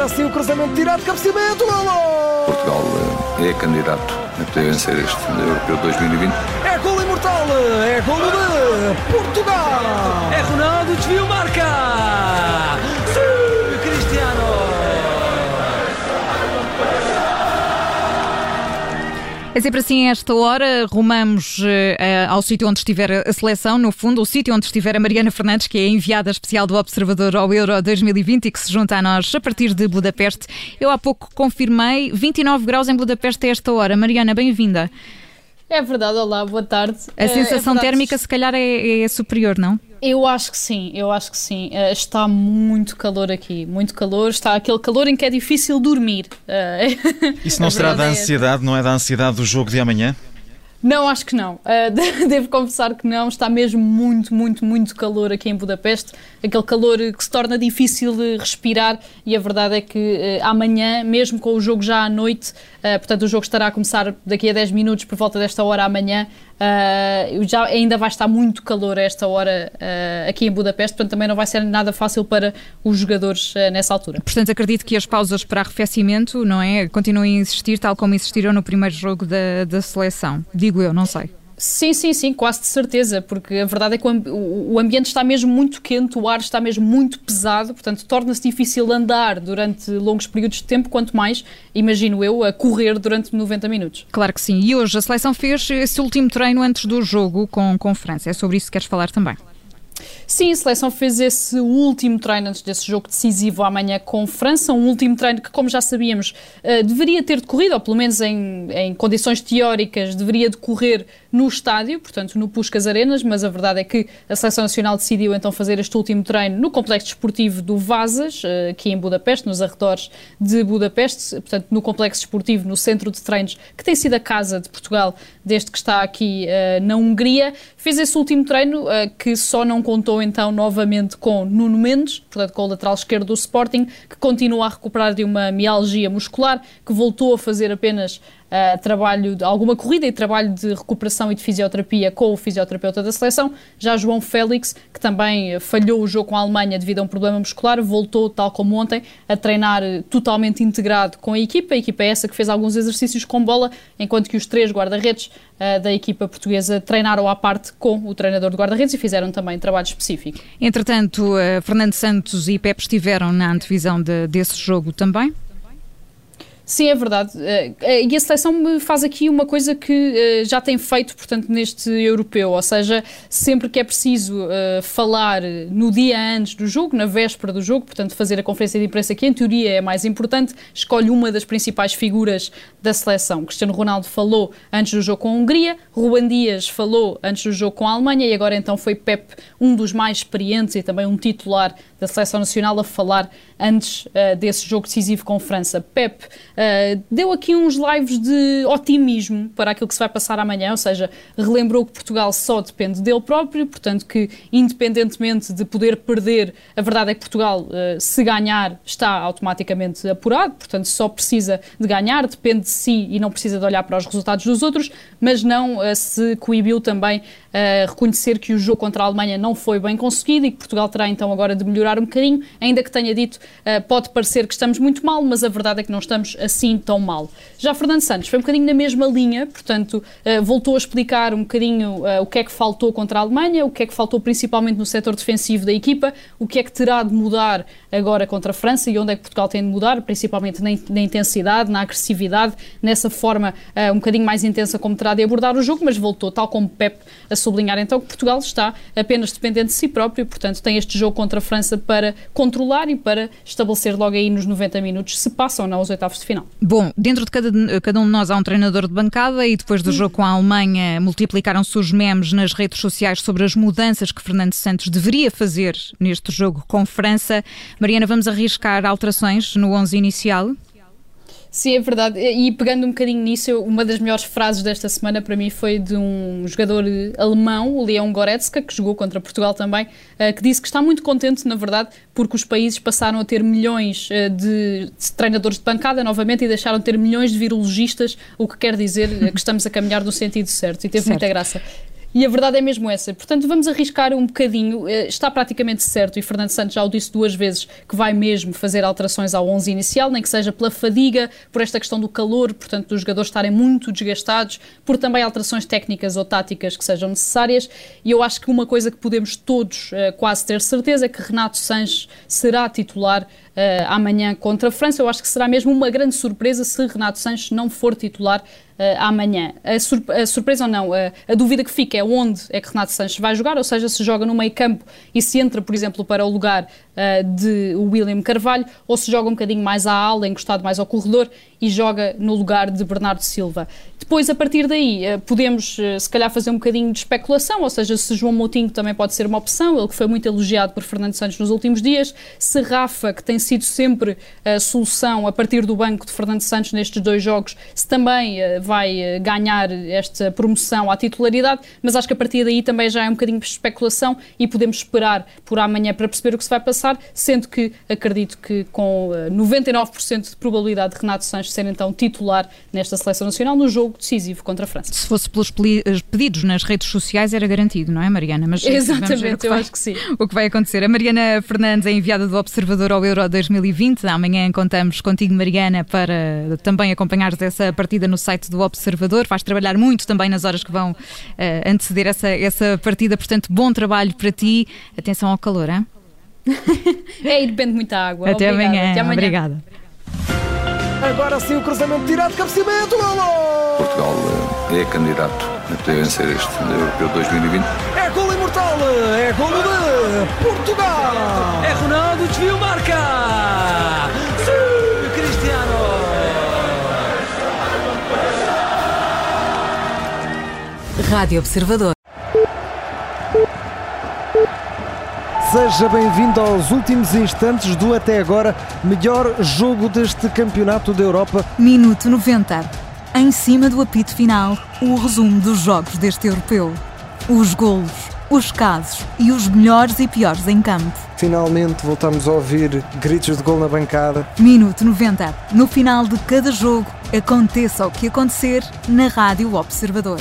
Assim o cruzamento tirado, cabeceamento, golo! Portugal é candidato a poder vencer este Europeu 2020. É golo imortal, é golo de Portugal! É Ronaldo, desvio, marca! Sim, É sempre assim a esta hora, rumamos uh, ao sítio onde estiver a seleção, no fundo, o sítio onde estiver a Mariana Fernandes, que é enviada especial do Observador ao Euro 2020 e que se junta a nós a partir de Budapeste. Eu há pouco confirmei 29 graus em Budapeste a esta hora. Mariana, bem-vinda. É verdade, olá, boa tarde. A é sensação é térmica, se calhar, é, é, superior, não? Eu acho que sim, eu acho que sim. Uh, está muito calor aqui, muito calor. Está aquele calor em que é difícil dormir. Uh, Isso não será da é ansiedade, não é da ansiedade do jogo de amanhã? Não, acho que não. Uh, devo confessar que não. Está mesmo muito, muito, muito calor aqui em Budapeste. Aquele calor que se torna difícil de respirar. E a verdade é que uh, amanhã, mesmo com o jogo já à noite, uh, portanto, o jogo estará a começar daqui a 10 minutos, por volta desta hora amanhã, Uh, já ainda vai estar muito calor a esta hora uh, aqui em Budapeste, portanto também não vai ser nada fácil para os jogadores uh, nessa altura. Portanto, acredito que as pausas para arrefecimento, não é? Continuem a existir tal como existiram no primeiro jogo da, da seleção. Digo eu, não sei. Sim, sim, sim, quase de certeza, porque a verdade é que o ambiente está mesmo muito quente, o ar está mesmo muito pesado, portanto torna-se difícil andar durante longos períodos de tempo, quanto mais, imagino eu, a correr durante 90 minutos. Claro que sim. E hoje a seleção fez esse último treino antes do jogo com, com França. É sobre isso que queres falar também. Sim, a seleção fez esse último treino antes desse jogo decisivo amanhã com França, um último treino que, como já sabíamos, uh, deveria ter decorrido, ou pelo menos em, em, condições teóricas, deveria decorrer no estádio, portanto no Puscas Arenas, mas a verdade é que a seleção nacional decidiu então fazer este último treino no complexo desportivo do Vazas, uh, aqui em Budapeste, nos arredores de Budapeste, portanto no complexo desportivo, no centro de treinos, que tem sido a casa de Portugal desde que está aqui uh, na Hungria. Fez esse último treino que só não contou então novamente com Nuno Mendes, portanto com o lateral esquerdo do Sporting, que continua a recuperar de uma mialgia muscular, que voltou a fazer apenas uh, trabalho, alguma corrida e trabalho de recuperação e de fisioterapia com o fisioterapeuta da seleção. Já João Félix, que também falhou o jogo com a Alemanha devido a um problema muscular, voltou, tal como ontem, a treinar totalmente integrado com a equipa. A equipa é essa que fez alguns exercícios com bola, enquanto que os três guarda-redes uh, da equipa portuguesa treinaram à parte com o treinador de guarda-redes e fizeram também trabalho específico. Entretanto, uh, Fernando Santos e Pepe estiveram na antevisão de, desse jogo também? Sim, é verdade. Eh, eh, e a seleção me faz aqui uma coisa que eh, já tem feito, portanto, neste europeu, ou seja, sempre que é preciso falar no dia antes do jogo, na véspera do jogo, portanto, fazer a conferência de imprensa que em teoria é mais importante, escolhe uma das principais figuras da seleção. Cristiano Ronaldo falou antes do jogo com a Hungria, Ruben Dias falou antes do jogo com a Alemanha e agora então foi Pep, um dos mais experientes e também um titular da seleção nacional, a falar antes desse jogo decisivo com a França. Pep uh, deu aqui uns lives de otimismo para aquilo que se vai passar amanhã, ou seja, relembrou que Portugal só depende dele próprio, portanto que independentemente de poder perder, a verdade é que Portugal, uh, se ganhar, está automaticamente apurado, portanto só precisa de ganhar, depende de si e não precisa de olhar para os resultados dos outros, mas não se coibiu também a reconhecer que o jogo contra a Alemanha não foi bem conseguido e que Portugal terá então agora de melhorar um bocadinho, ainda que tenha dito uh, pode parecer que estamos muito mal, mas a verdade é que não estamos assim tão mal. Já Fernando Santos foi um bocadinho na mesma linha, portanto uh, voltou a explicar um bocadinho uh, o que é que faltou contra a Alemanha, o que é que faltou principalmente no setor defensivo da equipa, o que é que terá de mudar agora contra a França e onde é que Portugal tem de mudar, principalmente na, na intensidade, na agressividade, nessa forma um bocadinho mais intensa como terá de abordar o jogo, mas voltou, tal como Pep a sublinhar então que Portugal está apenas dependente de si próprio, portanto tem este jogo contra a França para controlar e para estabelecer logo aí nos 90 minutos se passam ou não aos oitavos de final. Bom, dentro de cada, cada um de nós há um treinador de bancada e depois do jogo com a Alemanha multiplicaram-se os memes nas redes sociais sobre as mudanças que Fernando Santos deveria fazer neste jogo com França. Mariana, vamos arriscar alterações no 11 inicial? Sim, é verdade. E pegando um bocadinho nisso, uma das melhores frases desta semana para mim foi de um jogador alemão, o Leon Goretzka, que jogou contra Portugal também, eh, que disse que está muito contente, na verdade, porque os países passaram a ter milhões eh, de treinadores de bancada novamente e deixaram de ter milhões de virologistas, o que quer dizer que estamos a caminhar no sentido certo. E teve certo. muita graça. E a verdade é mesmo essa. Portanto, vamos arriscar um bocadinho. Eh, está praticamente certo, e Fernando Santos já o disse duas vezes, que vai mesmo fazer alterações ao 11 inicial, nem que seja pela fadiga, por esta questão do calor, portanto, dos jogadores estarem muito desgastados, por também alterações técnicas ou táticas que sejam necessárias. E eu acho que uma coisa que podemos todos uh, quase ter certeza é que Renato Sanches será titular amanhã contra a França. Eu acho que será mesmo uma grande surpresa se Renato Sanches não for titular uh, amanhã. A, sur a, surpresa ou não, a, a, dúvida que fica é onde é que Renato Sanches vai jogar, ou seja, se joga no meio campo e se entra, por exemplo, para o lugar uh, de William Carvalho, ou se joga um bocadinho mais à ala, encostado mais ao corredor e joga no lugar de Bernardo Silva. Depois, a partir daí, uh, podemos se calhar fazer um bocadinho de especulação, ou seja, se João Moutinho também pode ser uma opção, ele que foi muito elogiado por Fernando Santos nos últimos dias, se Rafa, que tem sido sempre a solução a partir do banco de Fernando Santos nestes dois jogos, se também vai eh, ganhar esta promoção à titularidade, mas acho que a partir daí também já é um bocadinho de especulação e podemos esperar por amanhã para perceber o que se vai passar, sendo que acredito que com 99% eh, de probabilidade de Renato Sanches ser então titular nesta seleção nacional no jogo decisivo contra a França. Se fosse pelos eh, pedidos nas redes sociais era garantido, não é, Mariana? Mas Exatamente, eu vai, acho que sim. O que vai acontecer. A Mariana Fernandes é enviada do Observador ao Euro 2020. Amanhã contamos contigo, Mariana, para também acompanhares essa partida no site do do Observador. Vais trabalhar muito também nas horas que vão uh, anteceder essa, essa partida, portanto, bom trabalho para ti. Atenção ao calor, hein? é, e depende muita água. Até Obrigada. amanhã. Até amanhã. Obrigada. Agora sim o cruzamento tirado, cabeceamento, golo! Portugal eh, é candidato a poder vencer este Europeu 2020. É golo imortal, é golo de Portugal! É Ronaldo, desvio, marca! Sim, Cristiano! Rádio Observador. Seja bem-vindo aos últimos instantes do até agora melhor jogo deste Campeonato da Europa. Minuto 90. Em cima do apito final, o resumo dos jogos deste europeu. Os golos, os casos e os melhores e piores em campo. Finalmente voltamos a ouvir gritos de gol na bancada. Minuto 90. No final de cada jogo, aconteça o que acontecer na Rádio Observador.